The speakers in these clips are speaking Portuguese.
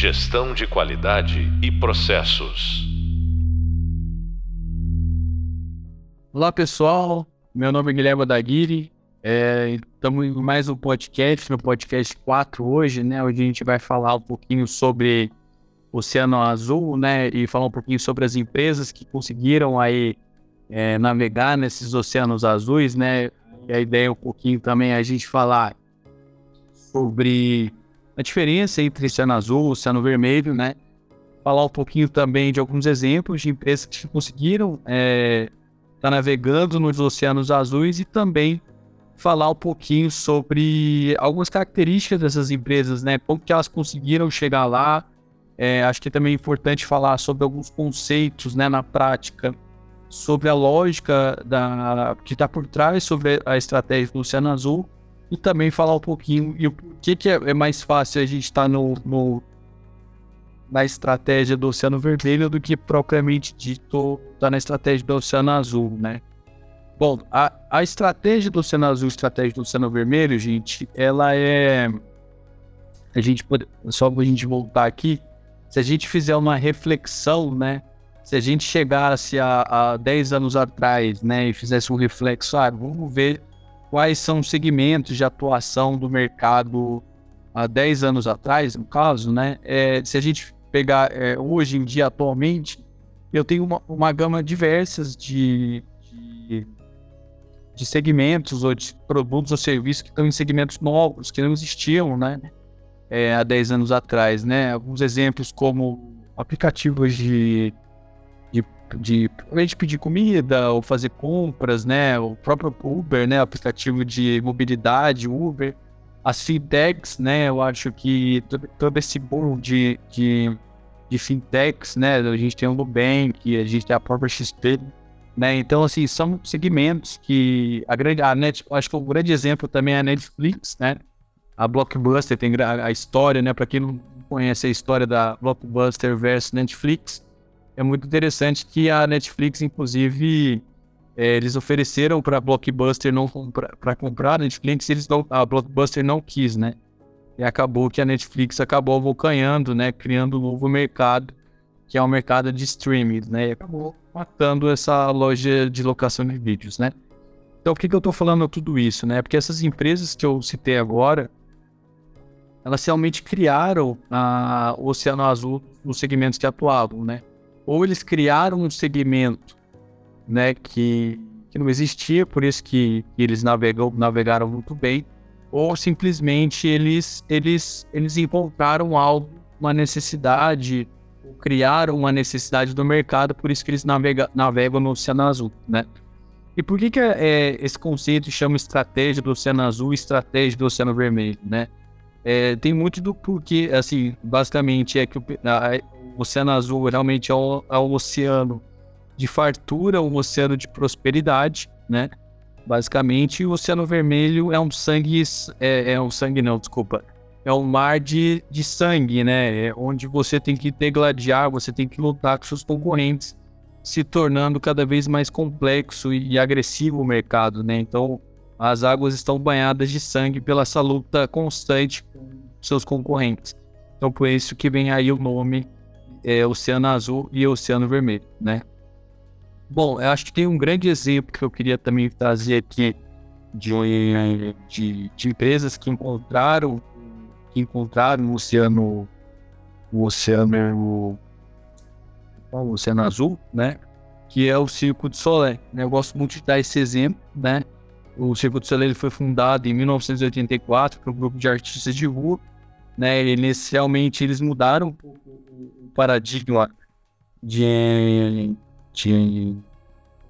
Gestão de qualidade e processos. Olá pessoal, meu nome é Guilherme Daguiri. Estamos é, em mais um podcast, no podcast 4 hoje, né? Onde a gente vai falar um pouquinho sobre Oceano Azul, né? E falar um pouquinho sobre as empresas que conseguiram aí é, navegar nesses oceanos azuis, né? E a ideia é um pouquinho também a gente falar sobre a diferença entre Oceano Azul e Oceano Vermelho, né? Falar um pouquinho também de alguns exemplos de empresas que conseguiram estar é, tá navegando nos oceanos azuis e também falar um pouquinho sobre algumas características dessas empresas, né? Como que elas conseguiram chegar lá. É, acho que é também importante falar sobre alguns conceitos, né, na prática, sobre a lógica da, que está por trás sobre a estratégia do Oceano Azul e também falar um pouquinho e o que, que é, é, mais fácil a gente estar tá no, no, na estratégia do Oceano Vermelho do que propriamente dito tá na estratégia do Oceano Azul, né? Bom, a, a estratégia do Oceano Azul, estratégia do Oceano Vermelho, gente, ela é a gente pode, só para a gente voltar aqui, se a gente fizer uma reflexão, né? Se a gente chegasse a, a 10 anos atrás, né, e fizesse um reflexo, ah, vamos ver quais são os segmentos de atuação do mercado há 10 anos atrás, no caso, né? É, se a gente pegar é, hoje em dia, atualmente, eu tenho uma, uma gama diversas de, de, de, segmentos ou de produtos ou serviços que estão em segmentos novos, que não existiam, né? É, há 10 anos atrás, né? Alguns exemplos como aplicativos de de a gente pedir comida ou fazer compras, né? O próprio Uber, né? O aplicativo de mobilidade, Uber. As fintechs, né? Eu acho que todo esse boom de, de, de fintechs, né? A gente tem o Nubank, a gente tem a própria XP, né? Então, assim, são segmentos que a grande, a Net, acho que o grande exemplo também é a Netflix, né? A Blockbuster tem a, a história, né? Para quem não conhece a história da Blockbuster versus Netflix, é muito interessante que a Netflix, inclusive, é, eles ofereceram para a Blockbuster não para comprar a Netflix, eles não, a Blockbuster não quis, né? E acabou que a Netflix acabou abocanhando, né? Criando um novo mercado, que é o um mercado de streaming, né? E acabou matando essa loja de locação de vídeos, né? Então, por que, que eu estou falando tudo isso, né? Porque essas empresas que eu citei agora, elas realmente criaram a, o Oceano Azul nos segmentos que atuavam, né? Ou eles criaram um segmento né, que, que não existia, por isso que, eles navegam, navegaram muito bem, ou simplesmente eles, eles, eles encontraram algo, uma necessidade, ou criaram uma necessidade do mercado, por isso que eles navega, navegam no Oceano Azul, né? E por que, que é, esse conceito chama estratégia do Oceano Azul e estratégia do Oceano Vermelho, né? É, tem muito do porquê, assim, basicamente é que o, a, Oceano Azul realmente é um, é um oceano de fartura, um oceano de prosperidade, né? Basicamente, o Oceano Vermelho é um sangue, é, é um sangue não, desculpa, é um mar de, de sangue, né? É onde você tem que degladiar, você tem que lutar com seus concorrentes, se tornando cada vez mais complexo e, e agressivo o mercado, né? Então, as águas estão banhadas de sangue pela essa luta constante com seus concorrentes. Então, por isso que vem aí o nome é, Oceano Azul e Oceano Vermelho, né? Bom, eu acho que tem um grande exemplo que eu queria também trazer aqui de, de, de empresas que encontraram que encontraram o oceano o oceano o oceano azul, né? Que é o Circo de Solé. Né? Eu gosto muito de dar esse exemplo, né? O Circo de ele foi fundado em 1984 por um grupo de artistas de rua, né? Inicialmente eles mudaram paradigma de, de,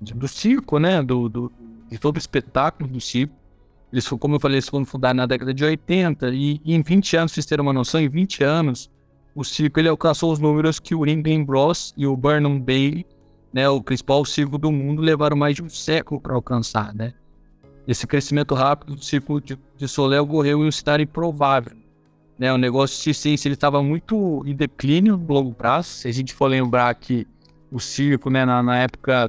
de, do circo, né? Do, do, de todo o espetáculo do circo. Eles, como eu falei, eles foram fundados na década de 80 e, e em 20 anos, vocês terem uma noção, em 20 anos, o circo ele alcançou os números que o Ringen Bros e o Burnham Bay, né, o principal circo do mundo, levaram mais de um século para alcançar, né? Esse crescimento rápido do circo de, de Soleil ocorreu em um cenário improvável né, o negócio de ciência ele estava muito em declínio no longo prazo. Se a gente for lembrar que o circo, né, na, na época,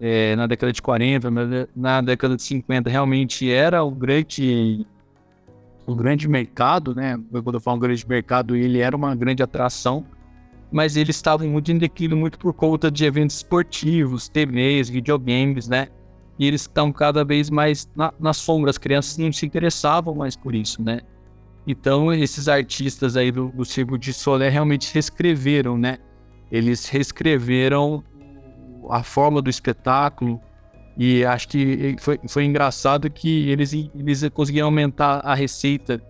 é, na década de 40, na, década de 50, realmente era o grande um grande mercado, né? Quando eu falo um grande mercado, ele era uma grande atração, mas eles estavam muito em declínio, muito por conta de eventos esportivos, TVs, videogames, né? E eles estão cada vez mais na, na sombra, as crianças não se interessavam mais por isso, né? Então, esses artistas aí do, do Circo de Solé realmente reescreveram, né? Eles reescreveram a forma do espetáculo, e acho que foi, foi engraçado que eles, eles conseguiram aumentar a receita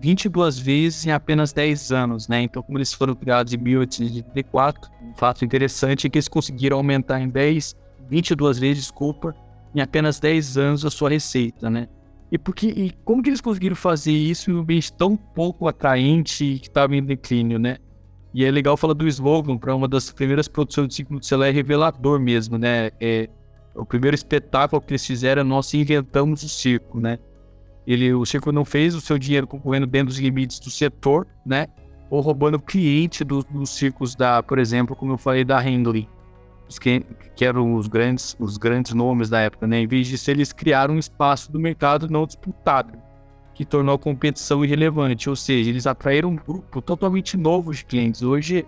22 vezes em apenas 10 anos, né? Então, como eles foram criados em 1834, um fato interessante é que eles conseguiram aumentar em 10, 22 vezes, desculpa, em apenas 10 anos a sua receita, né? E, porque, e como que eles conseguiram fazer isso em um ambiente tão pouco atraente que estava em declínio, né? E é legal falar do slogan para uma das primeiras produções do ciclo do celular, é revelador mesmo, né? É, o primeiro espetáculo que eles fizeram, nós inventamos o circo, né? Ele, o circo não fez o seu dinheiro concorrendo dentro dos limites do setor, né? Ou roubando cliente do, dos circos da, por exemplo, como eu falei, da Handley, que, que eram os grandes, os grandes nomes da época, né? Em vez disso, eles criaram um espaço do mercado não disputado, que tornou a competição irrelevante. Ou seja, eles atraíram um grupo totalmente novo de clientes. Hoje,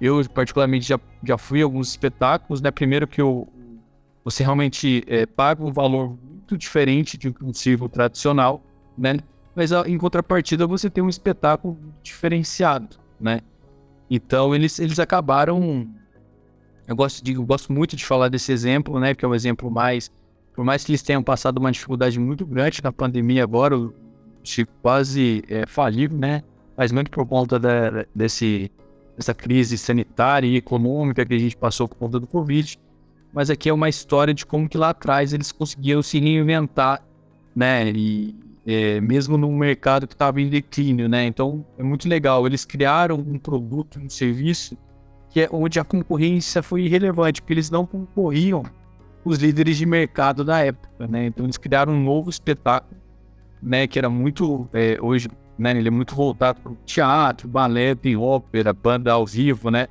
eu particularmente já, já fui a alguns espetáculos, né? Primeiro que eu, você realmente é, paga um valor muito diferente de um circo tradicional, né? Mas em contrapartida você tem um espetáculo diferenciado, né? Então eles, eles acabaram. Eu gosto, de, eu gosto muito de falar desse exemplo, né? Porque é um exemplo mais. Por mais que eles tenham passado uma dificuldade muito grande na pandemia agora, o Chico quase é, faliu, né? Mas muito por conta da, desse, dessa crise sanitária e econômica que a gente passou por conta do Covid mas aqui é uma história de como que lá atrás eles conseguiram se reinventar, né? E é, mesmo num mercado que estava em declínio, né? Então é muito legal. Eles criaram um produto, um serviço que é onde a concorrência foi irrelevante, porque eles não concorriam os líderes de mercado da época, né? Então eles criaram um novo espetáculo, né? Que era muito é, hoje, né? Ele é muito voltado para o teatro, balé, tem ópera, banda ao vivo, né?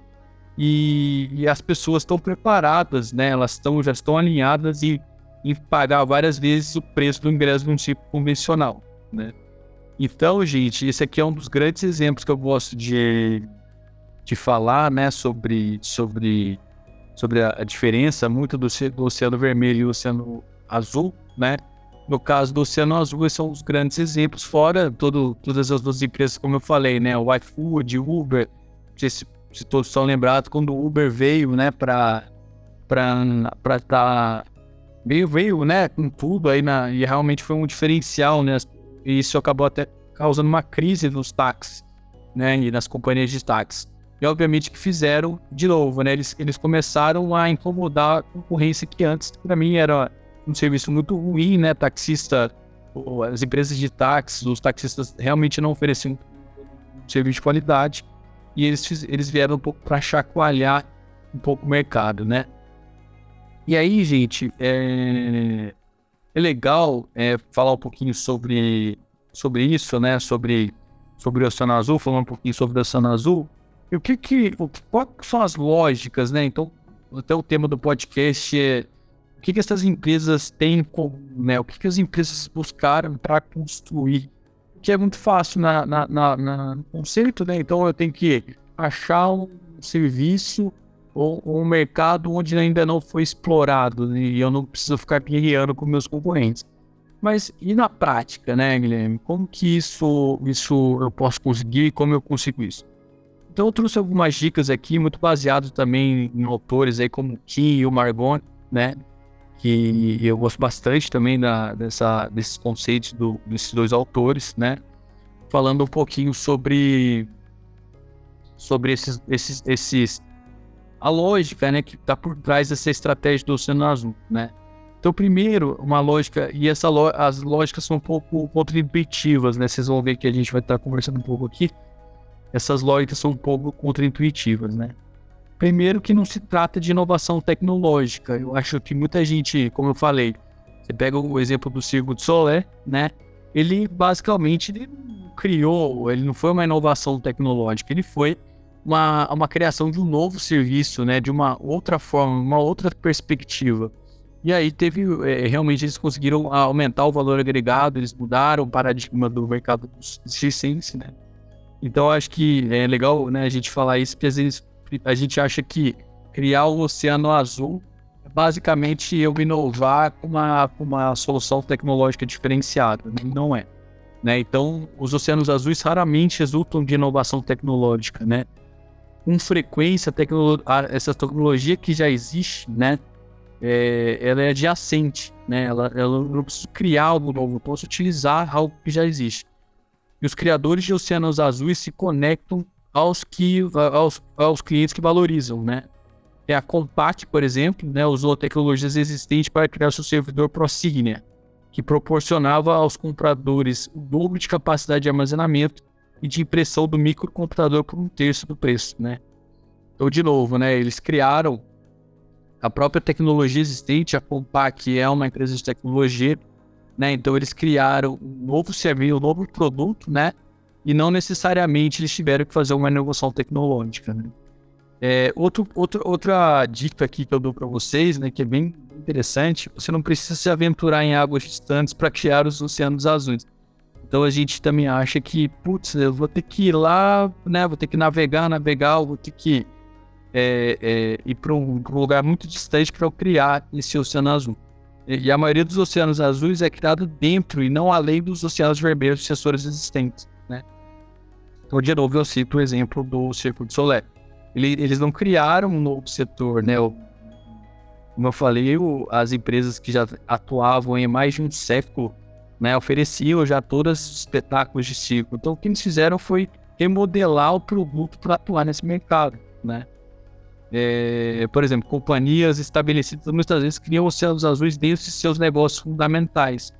e, e as pessoas estão preparadas, né? Elas estão já estão alinhadas e em pagar várias vezes o preço do ingresso de um tipo convencional, né? Então, gente, esse aqui é um dos grandes exemplos que eu gosto de, de falar, né, sobre, sobre, sobre a, diferença muito do, do, Oceano Vermelho e o Oceano Azul, né? No caso do Oceano Azul, esses são os grandes exemplos, fora todo, todas as duas empresas, como eu falei, né? O iFood, Uber, esse se todos estão lembrados, quando o Uber veio, né, para para tá veio veio, né, com tudo aí na e realmente foi um diferencial, né? E isso acabou até causando uma crise nos táxis, né, e nas companhias de táxis. E obviamente que fizeram de novo, né? Eles, eles começaram a incomodar a concorrência que antes para mim era um serviço muito ruim, né? Taxista, as empresas de táxis, os taxistas realmente não ofereciam um serviço de qualidade e eles, eles vieram um pouco para chacoalhar um pouco o mercado, né? E aí, gente, é, é legal é, falar um pouquinho sobre, sobre isso, né? Sobre, sobre o Oceano Azul, falar um pouquinho sobre o Oceano Azul. E o que que, quais são as lógicas, né? Então, até o tema do podcast é o que que essas empresas têm como, né? O que que as empresas buscaram para construir que é muito fácil na, na, na, na, no conceito, né? Então eu tenho que achar um serviço ou, um mercado onde ainda não foi explorado né? e eu não preciso ficar guerreando com meus concorrentes. Mas e na prática, né, Guilherme? Como que isso, isso eu posso conseguir como eu consigo isso? Então eu trouxe algumas dicas aqui, muito baseado também em autores aí como Kim e o Margon, né? que eu gosto bastante também da, dessa, desses conceitos do, desses dois autores, né? Falando um pouquinho sobre sobre esses, esses, esses a lógica, né, que está por trás dessa estratégia do Oceano Azul, né? Então, primeiro, uma lógica, e essa as lógicas são um pouco contraintuitivas, né? Vocês vão ver que a gente vai estar tá conversando um pouco aqui. Essas lógicas são um pouco contraintuitivas, né? Primeiro que não se trata de inovação tecnológica. Eu acho que muita gente, como eu falei, você pega o exemplo do Circo de Solé, né? Ele basicamente ele criou, ele não foi uma inovação tecnológica, ele foi uma, uma criação de um novo serviço, né? De uma outra forma, uma outra perspectiva. E aí teve, é, realmente eles conseguiram aumentar o valor agregado, eles mudaram o paradigma do mercado circense, né? Então acho que é legal, né, a gente falar isso, porque às vezes a gente acha que criar o oceano azul é basicamente eu inovar com uma, uma solução tecnológica diferenciada, né? não é. Né? Então, os oceanos azuis raramente resultam de inovação tecnológica, né? Com frequência, tecno essa tecnologia que já existe, né? É, ela é adjacente, né? Ela, ela não precisa criar algo novo, eu posso utilizar algo que já existe. E os criadores de oceanos azuis se conectam aos, que, aos, aos clientes que valorizam, né? É a Compact, por exemplo, né, usou tecnologias existentes para criar seu servidor ProSignia, que proporcionava aos compradores o dobro de capacidade de armazenamento e de impressão do microcomputador por um terço do preço, né? Então, de novo, né, eles criaram a própria tecnologia existente, a Compaq é uma empresa de tecnologia, né? Então eles criaram um novo serviço, um novo produto, né? E não necessariamente eles tiveram que fazer uma inovação tecnológica, né? É, outro, outro, outra dica aqui que eu dou para vocês, né, que é bem interessante, você não precisa se aventurar em águas distantes para criar os oceanos azuis. Então a gente também acha que, putz, eu vou ter que ir lá, né, vou ter que navegar, navegar, vou ter que é, é, ir para um, um, lugar muito distante para eu criar esse oceano azul. E, a maioria dos oceanos azuis é criado dentro e não além dos oceanos vermelhos de sensores existentes, né? Então, de novo, eu cito o exemplo do Circuito Solar. Ele, eles não criaram um novo setor, né? O, como eu falei, o, as empresas que já atuavam em mais de um século, né, ofereciam já todos os espetáculos de circo. Então, o que eles fizeram foi remodelar o produto para atuar nesse mercado, né? É, por exemplo, companhias estabelecidas muitas vezes criam oceanos azuis dentro de seus negócios fundamentais.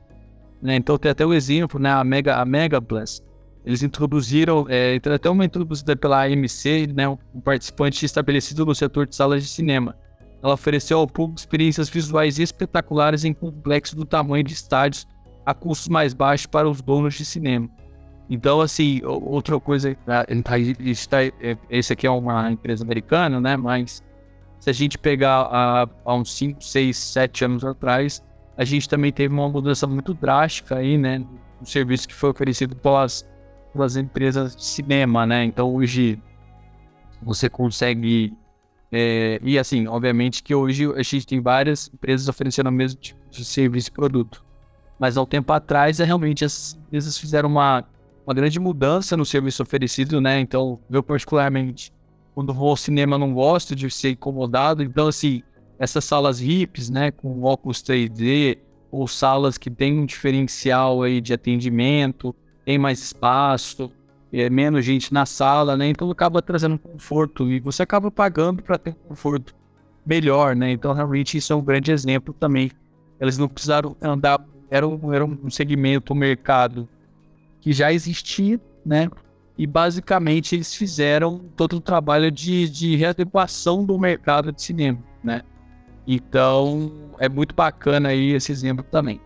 Né? Então tem até o exemplo, né? a Mega, a Mega Plus, eles introduziram, é, até uma introduzida pela AMC, né, um participante estabelecido no setor de salas de cinema. Ela ofereceu ao público experiências visuais espetaculares em complexos do tamanho de estádios a custos mais baixos para os donos de cinema. Então, assim, outra coisa, tá, tá, é, esse aqui é uma empresa americana, né? Mas se a gente pegar há, há uns 5, 6, 7 anos atrás, a gente também teve uma mudança muito drástica aí, né? No serviço que foi oferecido pelas pelas empresas de cinema, né? Então hoje você consegue. É, e assim, obviamente que hoje a gente tem várias empresas oferecendo o mesmo tipo de serviço e produto. Mas há um tempo atrás, é, realmente, as empresas fizeram uma, uma grande mudança no serviço oferecido, né? Então, eu particularmente, quando vou ao cinema, não gosto de ser incomodado. Então, assim, essas salas VIPs, né, com óculos 3D, ou salas que tem um diferencial aí de atendimento, tem mais espaço, é menos gente na sala, né? Então acaba trazendo conforto e você acaba pagando para ter um conforto melhor, né? Então realmente isso é um grande exemplo também. Eles não precisaram andar, era um, era um segmento, um mercado que já existia, né? E basicamente eles fizeram todo o trabalho de, de readequação do mercado de cinema, né? Então é muito bacana aí esse exemplo também.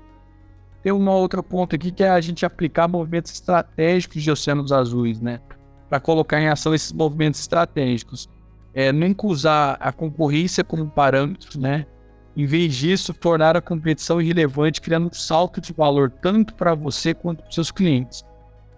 Tem um outro ponto aqui que é a gente aplicar movimentos estratégicos de oceanos azuis, né? Para colocar em ação esses movimentos estratégicos. É, nunca usar a concorrência como parâmetro, né? Em vez disso, tornar a competição irrelevante, criando um salto de valor tanto para você quanto para seus clientes.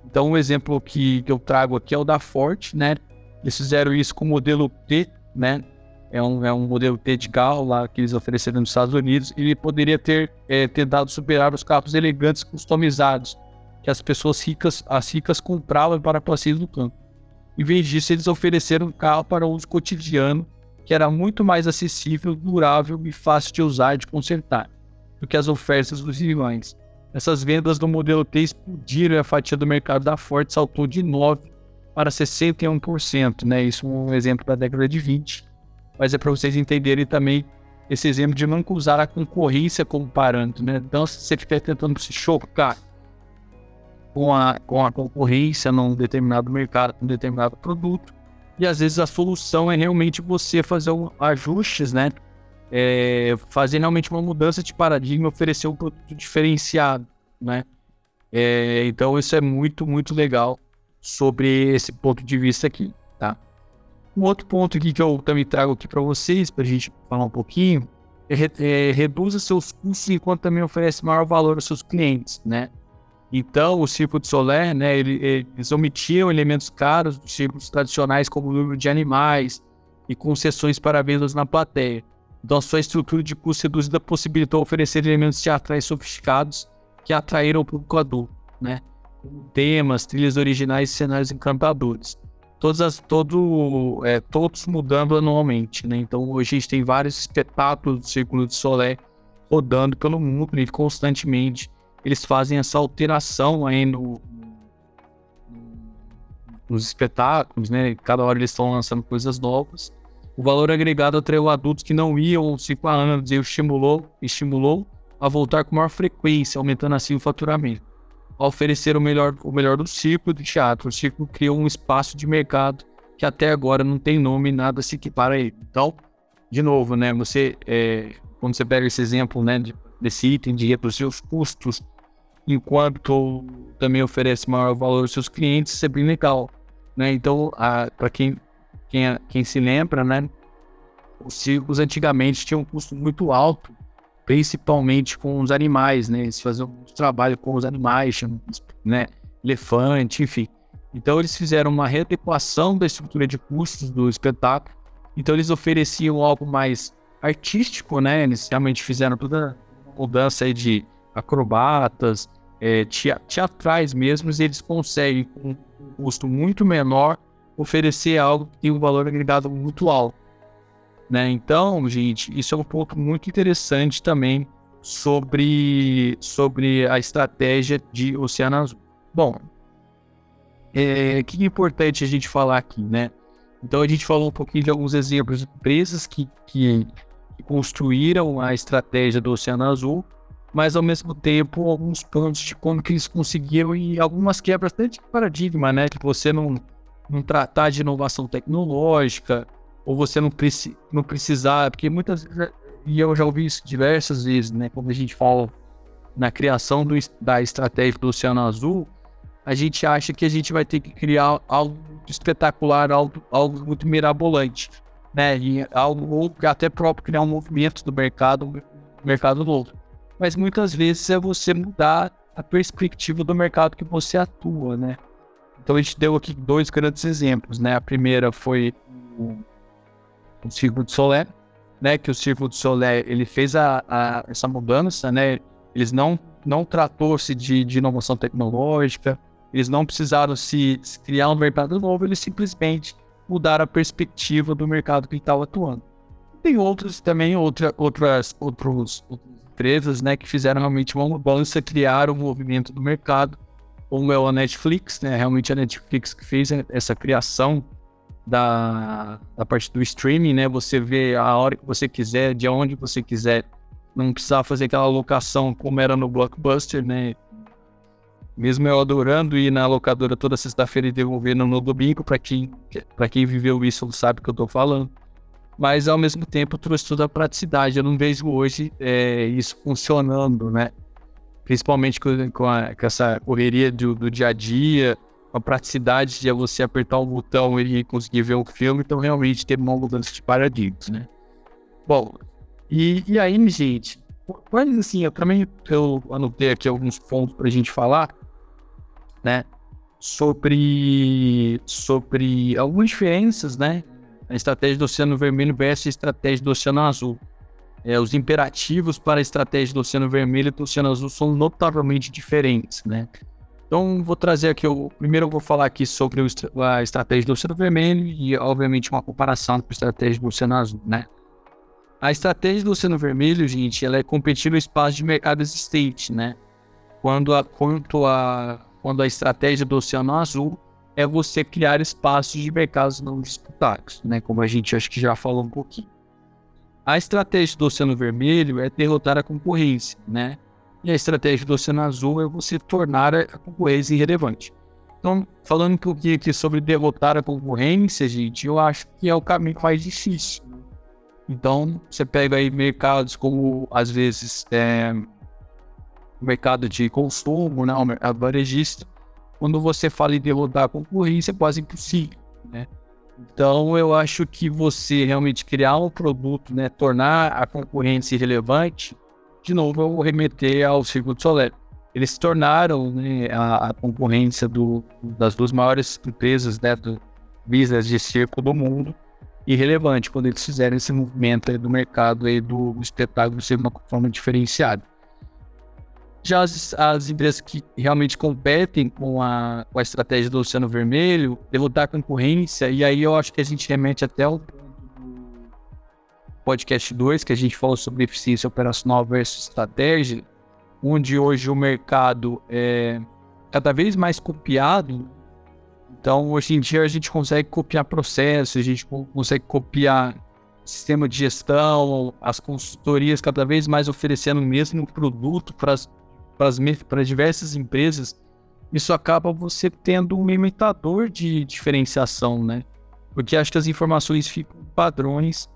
Então, um exemplo que, que eu trago aqui é o da Forte, né? Eles fizeram isso com o modelo T, né? é um, é um modelo T de carro lá que eles ofereceram nos Estados Unidos. Ele poderia ter é, tentado superar os carros elegantes customizados que as pessoas ricas, as ricas compravam para passeios no campo. Em vez disso, eles ofereceram um carro para uso cotidiano que era muito mais acessível, durável e fácil de usar e de consertar do que as ofertas dos rivais. Essas vendas do modelo T explodiram e a fatia do mercado da Ford saltou de 9% para 61%. Né? Isso é um exemplo da década de 20 mas é para vocês entenderem também esse exemplo de não usar a concorrência como parâmetro, né? Então, se você estiver tentando se chocar com a, com a concorrência num determinado mercado, num determinado produto, e às vezes a solução é realmente você fazer um, ajustes, né? É, fazer realmente uma mudança de paradigma, oferecer um produto diferenciado, né? É, então, isso é muito, muito legal sobre esse ponto de vista aqui, tá? Um outro ponto aqui que eu também trago aqui para vocês, para a gente falar um pouquinho, é, reduza seus custos enquanto também oferece maior valor aos seus clientes, né? Então, o Circo de Solé, né, eles omitiam elementos caros dos círculos tradicionais, como o número de animais e concessões para vendas na plateia. Então, sua estrutura de custo reduzida possibilitou oferecer elementos teatrais sofisticados que atraíram o público adulto, né? Temas, trilhas originais e cenários encantadores. Todas as, todo, é, todos mudando anualmente, né? Então, hoje a gente tem vários espetáculos do Círculo de Solé rodando pelo mundo e constantemente eles fazem essa alteração aí no, nos espetáculos, né? Cada hora eles estão lançando coisas novas. O valor agregado atraiu adultos que não iam há 5 anos e estimulou, estimulou a voltar com maior frequência, aumentando assim o faturamento. Ao oferecer o melhor, o melhor do círculo do teatro, o círculo criou um espaço de mercado que até agora não tem nome, nada se equipara a ele. Então, de novo, né? Você, é, quando você pega esse exemplo, né, de desse item de reduzir os custos, enquanto também oferece maior valor aos seus clientes, isso é bem legal. Né? Então, para quem, quem, quem se lembra, né, os circos antigamente tinham um custo muito alto, principalmente com os animais, né? Eles faziam um trabalho com os animais, né? Elefante, enfim. Então eles fizeram uma readequação da estrutura de custos do espetáculo. Então eles ofereciam algo mais artístico, né? Eles realmente fizeram toda mudança aí de acrobatas, é, teatrais mesmo, eles conseguem, com um custo muito menor, oferecer algo que tem um valor agregado muito alto. Né? Então, gente, isso é um ponto muito interessante também sobre, sobre a estratégia de Oceano Azul. Bom, é, que é importante a gente falar aqui, né? Então, a gente falou um pouquinho de alguns exemplos de empresas que, que construíram a estratégia do Oceano Azul, mas ao mesmo tempo alguns pontos de como que eles conseguiram e algumas quebras até de paradigma, né? De você não, não tratar de inovação tecnológica, ou você não, preci não precisar, porque muitas vezes, e eu já ouvi isso diversas vezes, né? Quando a gente fala na criação do, da estratégia do Oceano Azul, a gente acha que a gente vai ter que criar algo espetacular, algo, algo muito mirabolante né? Algo, ou até próprio criar um movimento do mercado, mercado novo. Mas muitas vezes é você mudar a perspectiva do mercado que você atua, né? Então a gente deu aqui dois grandes exemplos, né? A primeira foi o, o Círculo de Solé, né? Que o Círculo de Solé ele fez a, a, essa mudança, né? Eles não não tratou-se de, de inovação tecnológica, eles não precisaram se, se criar um mercado novo, eles simplesmente mudar a perspectiva do mercado que estava atuando. Tem outros também, outra, outras, outros, outras empresas né, que fizeram realmente uma mudança, criaram um movimento do mercado, como é a Netflix, né? Realmente a Netflix que fez essa criação da, da parte do streaming, né? Você vê a hora que você quiser, de onde você quiser, não precisar fazer aquela locação como era no Blockbuster, né? Mesmo eu adorando ir na locadora toda sexta-feira e devolvendo no domingo, para quem, quem viveu isso sabe o que eu tô falando. Mas ao mesmo tempo trouxe toda a praticidade. Eu não vejo hoje é, isso funcionando, né? Principalmente com, com, a, com essa correria do, do, dia a dia, com a praticidade de você apertar um botão e conseguir ver um filme. Então, realmente, teve uma mudança de paradigmas, né? Bom, e, e aí, gente, mas assim, eu também eu anotei aqui alguns pontos para a gente falar né? Sobre, sobre algumas diferenças, né? A estratégia do Oceano Vermelho versus a estratégia do Oceano Azul. É, os imperativos para a estratégia do Oceano Vermelho e do Oceano Azul são notavelmente diferentes, né? Então, vou trazer aqui, eu, primeiro eu vou falar aqui sobre o, a estratégia do Oceano Vermelho e, obviamente, uma comparação com a estratégia do Oceano Azul, né? A estratégia do Oceano Vermelho, gente, ela é competir no espaço de mercado existente, né? Quando a, quanto a quando a estratégia do Oceano Azul é você criar espaços de mercados não disputados, né? Como a gente acho que já falou um pouquinho. A estratégia do Oceano Vermelho é derrotar a concorrência, né? E a estratégia do Oceano Azul é você tornar a concorrência irrelevante. Então, falando um pouquinho aqui sobre derrotar a concorrência, gente, eu acho que é o caminho mais difícil. Então, você pega aí mercados como, às vezes, é, o mercado de consumo, né, o mercado varejista, quando você fala em derrotar a concorrência, é quase impossível, né? Então, eu acho que você realmente criar um produto, né, tornar a concorrência relevante, de novo, eu vou remeter ao Circuito Solé. Eles tornaram né, a, a, concorrência do, das duas maiores empresas né, do business de circo do mundo irrelevante quando eles fizeram esse movimento do mercado aí do espetáculo ser uma forma diferenciada. Já as, as, empresas que realmente competem com a, com a estratégia do Oceano Vermelho, a concorrência, e aí eu acho que a gente remete até ao podcast 2, que a gente falou sobre eficiência operacional versus estratégia, onde hoje o mercado é cada vez mais copiado. Então, hoje em dia, a gente consegue copiar processos, a gente consegue copiar sistema de gestão, as consultorias cada vez mais oferecendo o mesmo produto para as para diversas empresas, isso acaba você tendo um limitador de diferenciação, né? Porque acho que as informações ficam padrões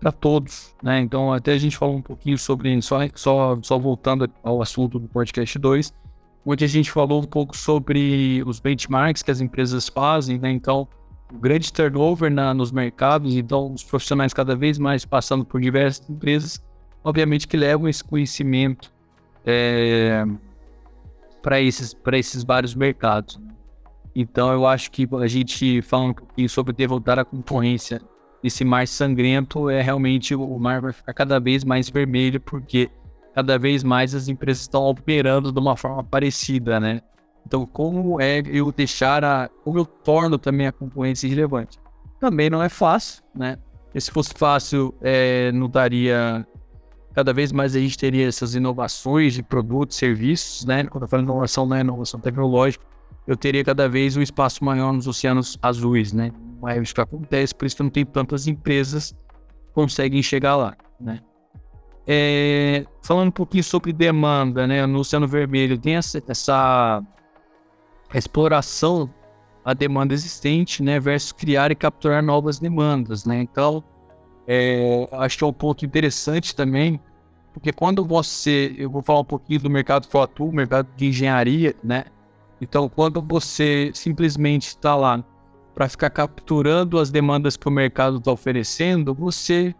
para todos, né? Então, até a gente falou um pouquinho sobre, só, só, só voltando ao assunto do podcast 2, onde a gente falou um pouco sobre os benchmarks que as empresas fazem, né? Então, o grande turnover na, nos mercados, então os profissionais cada vez mais passando por diversas empresas, obviamente que levam esse conhecimento é, para esses, esses vários mercados. Então eu acho que a gente falando um pouquinho sobre derrotar a concorrência nesse mar sangrento, é realmente o mar vai ficar cada vez mais vermelho, porque cada vez mais as empresas estão operando de uma forma parecida, né? Então, como é eu deixar a. Como eu torno também a concorrência irrelevante? Também não é fácil, né? E se fosse fácil, é, não daria cada vez mais a gente teria essas inovações de produtos, serviços, né? Quando eu falo inovação, não é inovação tecnológica, eu teria cada vez um espaço maior nos oceanos azuis, né? Não é isso que acontece, por isso que não tem tantas empresas que conseguem chegar lá, né? É, falando um pouquinho sobre demanda, né? No Oceano Vermelho tem essa, essa exploração a demanda existente, né? Versus criar e capturar novas demandas, né? Então, é, acho que é um ponto interessante também, porque quando você, eu vou falar um pouquinho do mercado que eu atuo, mercado de engenharia, né? Então, quando você simplesmente está lá para ficar capturando as demandas que o mercado está oferecendo, você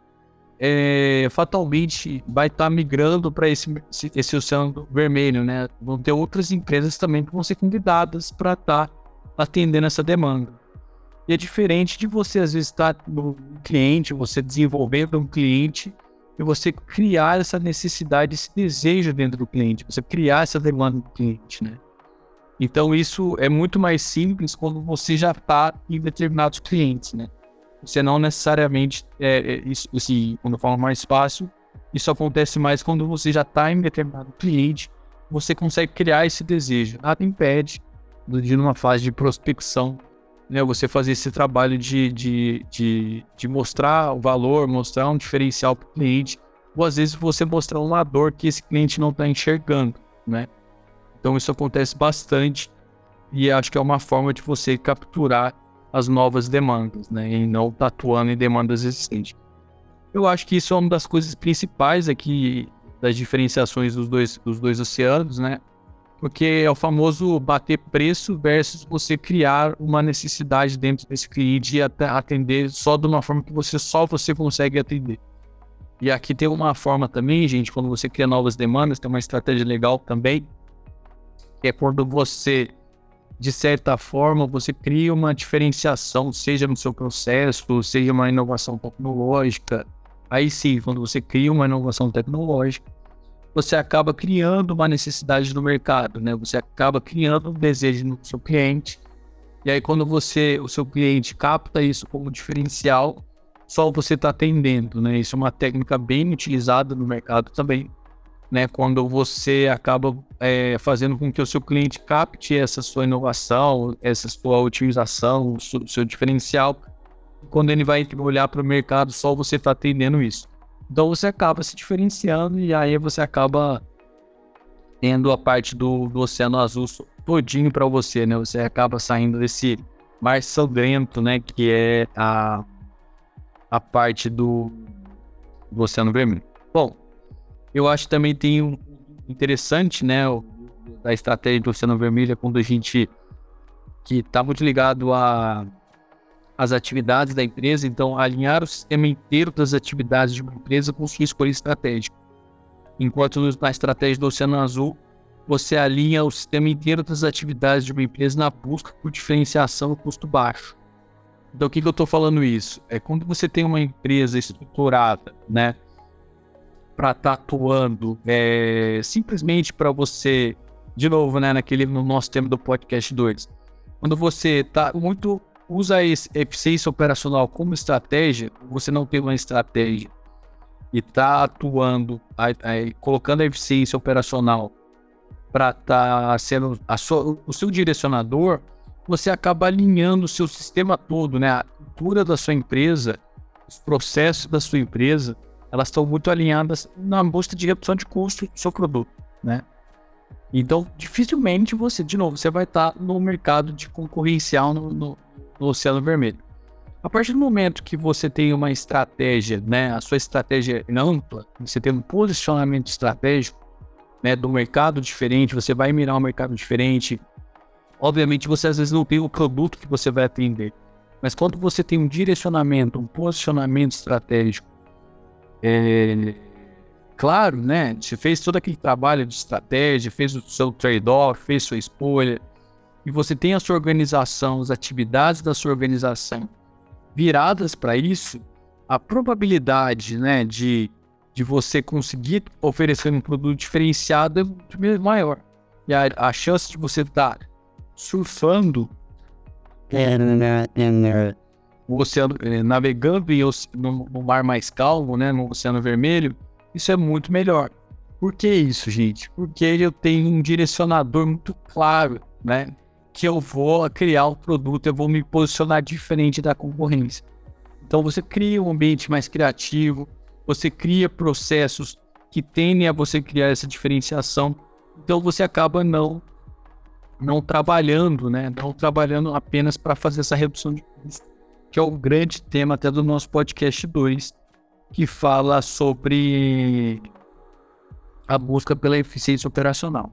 é, fatalmente vai estar tá migrando para esse, esse oceano vermelho, né? Vão ter outras empresas também que vão ser convidadas para estar tá atendendo essa demanda. E é diferente de você, às vezes, estar no cliente, você desenvolvendo um cliente e você criar essa necessidade, esse desejo dentro do cliente, você criar essa demanda do cliente, né? Então, isso é muito mais simples quando você já está em determinados clientes, né? Você não necessariamente, é, é, isso, assim, quando eu falo mais fácil, isso acontece mais quando você já está em determinado cliente, você consegue criar esse desejo. Nada impede de, numa fase de prospecção, né, você fazer esse trabalho de, de, de, de mostrar o valor, mostrar um diferencial para o cliente, ou às vezes você mostrar uma dor que esse cliente não está enxergando, né? Então isso acontece bastante e acho que é uma forma de você capturar as novas demandas, né? E não tatuando em demandas existentes. Eu acho que isso é uma das coisas principais aqui das diferenciações dos dois, dos dois oceanos, né? Porque é o famoso bater preço versus você criar uma necessidade dentro desse cliente e atender só de uma forma que você só você consegue atender. E aqui tem uma forma também, gente, quando você cria novas demandas, tem uma estratégia legal também, que é quando você, de certa forma, você cria uma diferenciação, seja no seu processo, seja uma inovação tecnológica. Aí sim, quando você cria uma inovação tecnológica, você acaba criando uma necessidade no mercado, né? Você acaba criando um desejo no seu cliente. E aí quando você, o seu cliente capta isso como diferencial, só você está atendendo, né? Isso é uma técnica bem utilizada no mercado também, né? Quando você acaba é, fazendo com que o seu cliente capte essa sua inovação, essa sua otimização, o seu, seu diferencial, quando ele vai olhar para o mercado, só você está atendendo isso. Então você acaba se diferenciando e aí você acaba tendo a parte do, do Oceano Azul todinho para você, né? Você acaba saindo desse mar sangrento, né? Que é a, a parte do, do Oceano Vermelho. Bom, eu acho que também tem um interessante, né? O, da estratégia do Oceano Vermelho é quando a gente que está muito ligado a, as atividades da empresa, então alinhar o sistema inteiro das atividades de uma empresa com sua escolha estratégica. Enquanto na estratégia do Oceano Azul, você alinha o sistema inteiro das atividades de uma empresa na busca por diferenciação e custo baixo. Então, o que, que eu estou falando isso? É quando você tem uma empresa estruturada, né, para estar tá atuando, é, simplesmente para você, de novo, né, naquele no nosso tema do podcast 2, quando você tá muito usa esse eficiência operacional como estratégia, você não tem uma estratégia e está atuando, aí, aí, colocando a eficiência operacional para estar tá sendo sua, o seu direcionador, você acaba alinhando o seu sistema todo, né? A cultura da sua empresa, os processos da sua empresa, elas estão muito alinhadas na busca de redução de custo do seu produto, né? Então, dificilmente você, de novo, você vai estar no mercado de concorrencial no, no, no Oceano Vermelho. A partir do momento que você tem uma estratégia, né, a sua estratégia é ampla, você tem um posicionamento estratégico, né, do mercado diferente, você vai mirar um mercado diferente. Obviamente, você às vezes não tem o produto que você vai atender, mas quando você tem um direcionamento, um posicionamento estratégico, é, claro, né? Você fez todo aquele trabalho de estratégia, fez o seu trade-off, fez sua escolha, e você tem a sua organização, as atividades da sua organização viradas para isso, a probabilidade, né, de, de você conseguir oferecer um produto diferenciado é muito maior. E a, a chance de você estar tá surfando o oceano, eh, navegando no, no mar mais calmo, né, no Oceano Vermelho, isso é muito melhor. Por que isso, gente? Porque eu tenho um direcionador muito claro, né? Que eu vou criar o um produto, eu vou me posicionar diferente da concorrência. Então você cria um ambiente mais criativo, você cria processos que tendem a você criar essa diferenciação. Então você acaba não não trabalhando, né? Não trabalhando apenas para fazer essa redução de custo, que é o grande tema até do nosso podcast 2, que fala sobre a busca pela eficiência operacional.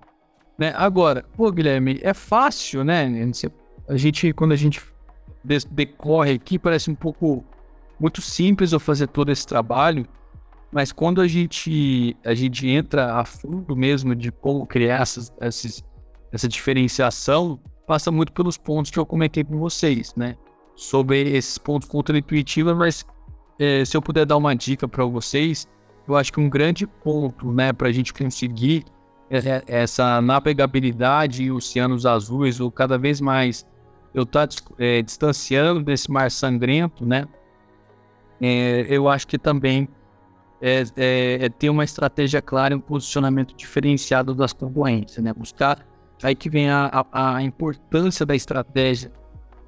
Né? Agora, pô, Guilherme, é fácil, né? A gente, quando a gente decorre aqui, parece um pouco muito simples eu fazer todo esse trabalho, mas quando a gente, a gente entra a fundo mesmo de como criar essas, essas, essa diferenciação, passa muito pelos pontos que eu comentei com vocês, né? Sobre esses pontos contra-intuitivos, mas é, se eu puder dar uma dica para vocês, eu acho que um grande ponto, né, para a gente conseguir essa navegabilidade em oceanos azuis, ou cada vez mais eu estar tá, é, distanciando desse mar sangrento, né, é, eu acho que também é, é, é, ter uma estratégia clara e um posicionamento diferenciado das concorrências, né, buscar aí que vem a, a, a importância da estratégia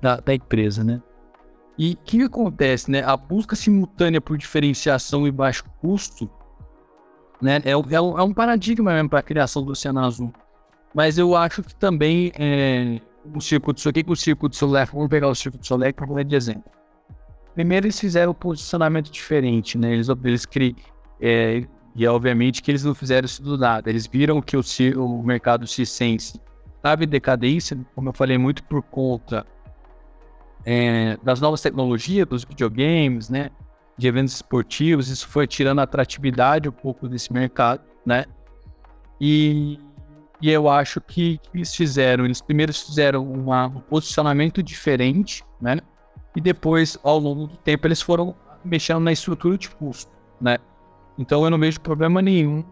da, da empresa, né. E o que acontece, né? A busca simultânea por diferenciação e baixo custo né, é, é, é um paradigma mesmo para a criação do Oceano Azul. Mas eu acho que também é, o circuito, o que o circuito celular, vamos pegar o circuito celular para de exemplo. Primeiro eles fizeram um posicionamento diferente, né? Eles, eles criam, é, e obviamente que eles não fizeram isso do nada. Eles viram que o, o mercado circense estava em decadência, como eu falei, muito por conta é, das novas tecnologias, dos videogames, né? De eventos esportivos, isso foi tirando atratividade um pouco desse mercado, né? E, e eu acho que, que eles fizeram, eles primeiro fizeram uma, um posicionamento diferente, né? E depois, ao longo do tempo, eles foram mexendo na estrutura de custo, né? Então eu não vejo problema nenhum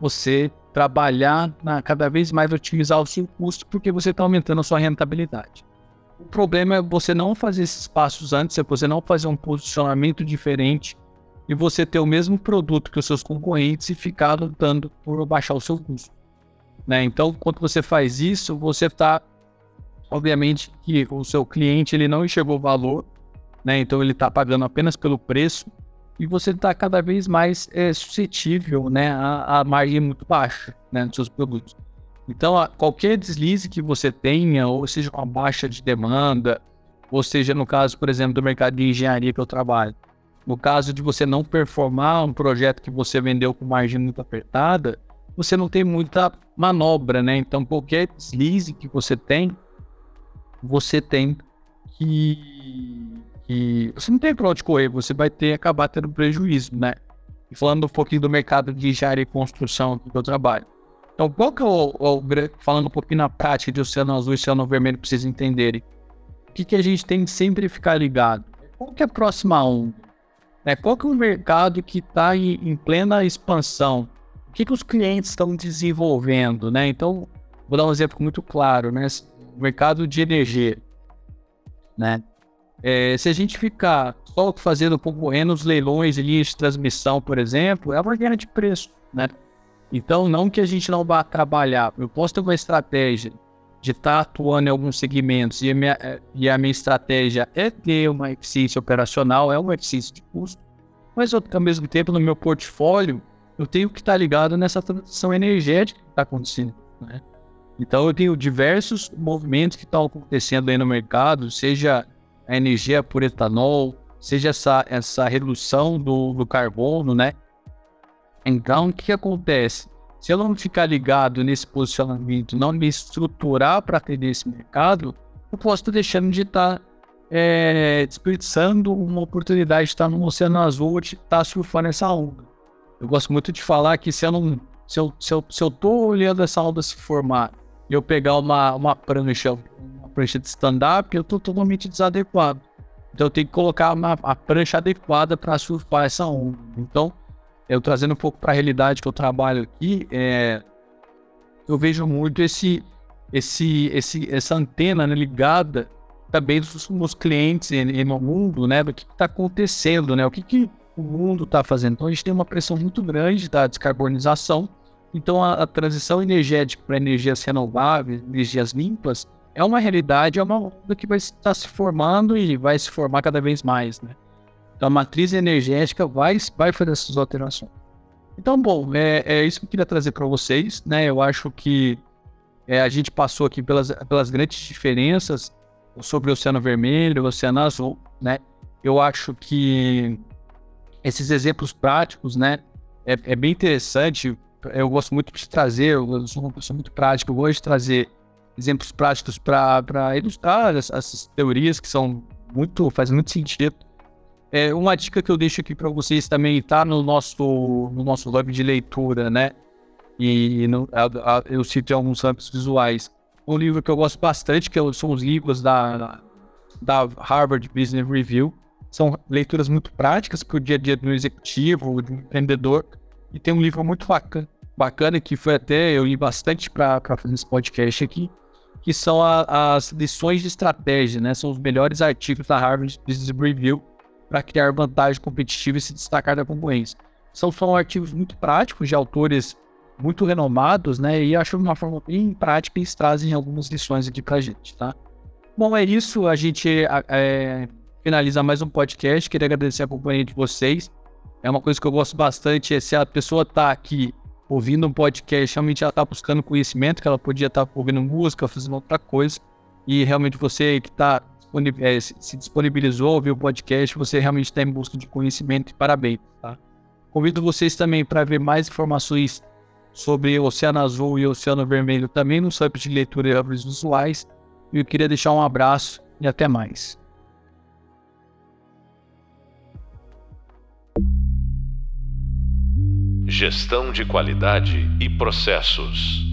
você trabalhar na cada vez mais otimizar o seu custo, porque você está aumentando a sua rentabilidade. O problema é você não fazer esses passos antes, é você não fazer um posicionamento diferente e você ter o mesmo produto que os seus concorrentes e ficar lutando por baixar o seu custo. Né? Então, quando você faz isso, você está, obviamente, que o seu cliente ele não enxergou valor, né? então ele está pagando apenas pelo preço e você está cada vez mais é, suscetível né, a, a margem muito baixa né, dos seus produtos. Então, qualquer deslize que você tenha, ou seja uma baixa de demanda, ou seja, no caso, por exemplo, do mercado de engenharia que eu trabalho, no caso de você não performar um projeto que você vendeu com margem muito apertada, você não tem muita manobra, né? Então, qualquer deslize que você tem, você tem que, que você não tem para onde correr, você vai ter acabar tendo prejuízo, né? E falando um pouquinho do mercado de engenharia e construção que eu trabalho. Então, qual que é o, o, falando um pouquinho na prática de oceano azul e oceano vermelho para vocês entenderem? O que, que a gente tem que sempre ficar ligado? Qual que é a próxima onda? Né? Qual que é o mercado que está em, em, plena expansão? O que, que os clientes estão desenvolvendo, né? Então, vou dar um exemplo muito claro, né? O mercado de energia, né? É, se a gente ficar só fazendo, concorrendo os leilões de linhas de transmissão, por exemplo, é uma guerra de preço, né? Então, não que a gente não vá trabalhar. Eu posso ter uma estratégia de estar tá atuando em alguns segmentos e a, minha, e a minha estratégia é ter uma eficiência operacional, é uma eficiência de custo, mas ao mesmo tempo no meu portfólio eu tenho que estar tá ligado nessa transição energética que está acontecendo. Né? Então eu tenho diversos movimentos que estão acontecendo aí no mercado, seja a energia por etanol, seja essa, essa redução do, do carbono, né? Então, o que acontece? Se eu não ficar ligado nesse posicionamento, não me estruturar para atender esse mercado, eu posso estar deixando de estar é, desperdiçando uma oportunidade de estar no Oceano Azul, de estar surfando essa onda. Eu gosto muito de falar que se eu não. Se eu, se eu, se eu tô olhando essa onda se formar e eu pegar uma, uma prancha, uma prancha de stand-up, eu estou totalmente desadequado. Então eu tenho que colocar uma, a prancha adequada para surfar essa onda. Então, eu trazendo um pouco para a realidade que eu trabalho aqui, é, eu vejo muito esse, esse, esse, essa antena né, ligada também dos, dos clientes no mundo, né, do que está acontecendo, né, o que, que o mundo está fazendo. Então a gente tem uma pressão muito grande da descarbonização. Então a, a transição energética para energias renováveis, energias limpas, é uma realidade, é uma onda que vai estar se formando e vai se formar cada vez mais, né? A matriz energética vai, vai fazer essas alterações. Então, bom, é, é isso que eu queria trazer para vocês, né? Eu acho que é, a gente passou aqui pelas, pelas grandes diferenças sobre o Oceano Vermelho, o Oceano Azul, né? Eu acho que esses exemplos práticos, né? É, é bem interessante. Eu gosto muito de trazer, eu sou uma pessoa muito prática, eu gosto de trazer exemplos práticos para ilustrar essas teorias que são muito, fazem muito sentido. É, uma dica que eu deixo aqui para vocês também está no nosso, no nosso hub de leitura, né? E no, a, a, eu cito alguns hubs visuais. Um livro que eu gosto bastante, que são os livros da, da Harvard Business Review. São leituras muito práticas para o dia a dia do executivo, do empreendedor. E tem um livro muito bacana, bacana que foi até, eu li bastante para fazer esse podcast aqui, que são a, as lições de estratégia, né? São os melhores artigos da Harvard Business Review para criar vantagem competitiva e se destacar da concorrência. São, são artigos muito práticos de autores muito renomados, né? E acho uma forma bem prática eles trazem algumas lições aqui a gente, tá? Bom, é isso. A gente é, finaliza mais um podcast. Queria agradecer a companhia de vocês. É uma coisa que eu gosto bastante. É se a pessoa tá aqui ouvindo um podcast, realmente ela tá buscando conhecimento, que ela podia estar tá ouvindo música, fazendo outra coisa. E realmente você que é, se disponibilizou a ouvir o podcast, você realmente está em busca de conhecimento e parabéns, tá? Convido vocês também para ver mais informações sobre Oceano Azul e Oceano Vermelho também no site de leitura e obras visuais. E eu queria deixar um abraço e até mais. Gestão de qualidade e processos.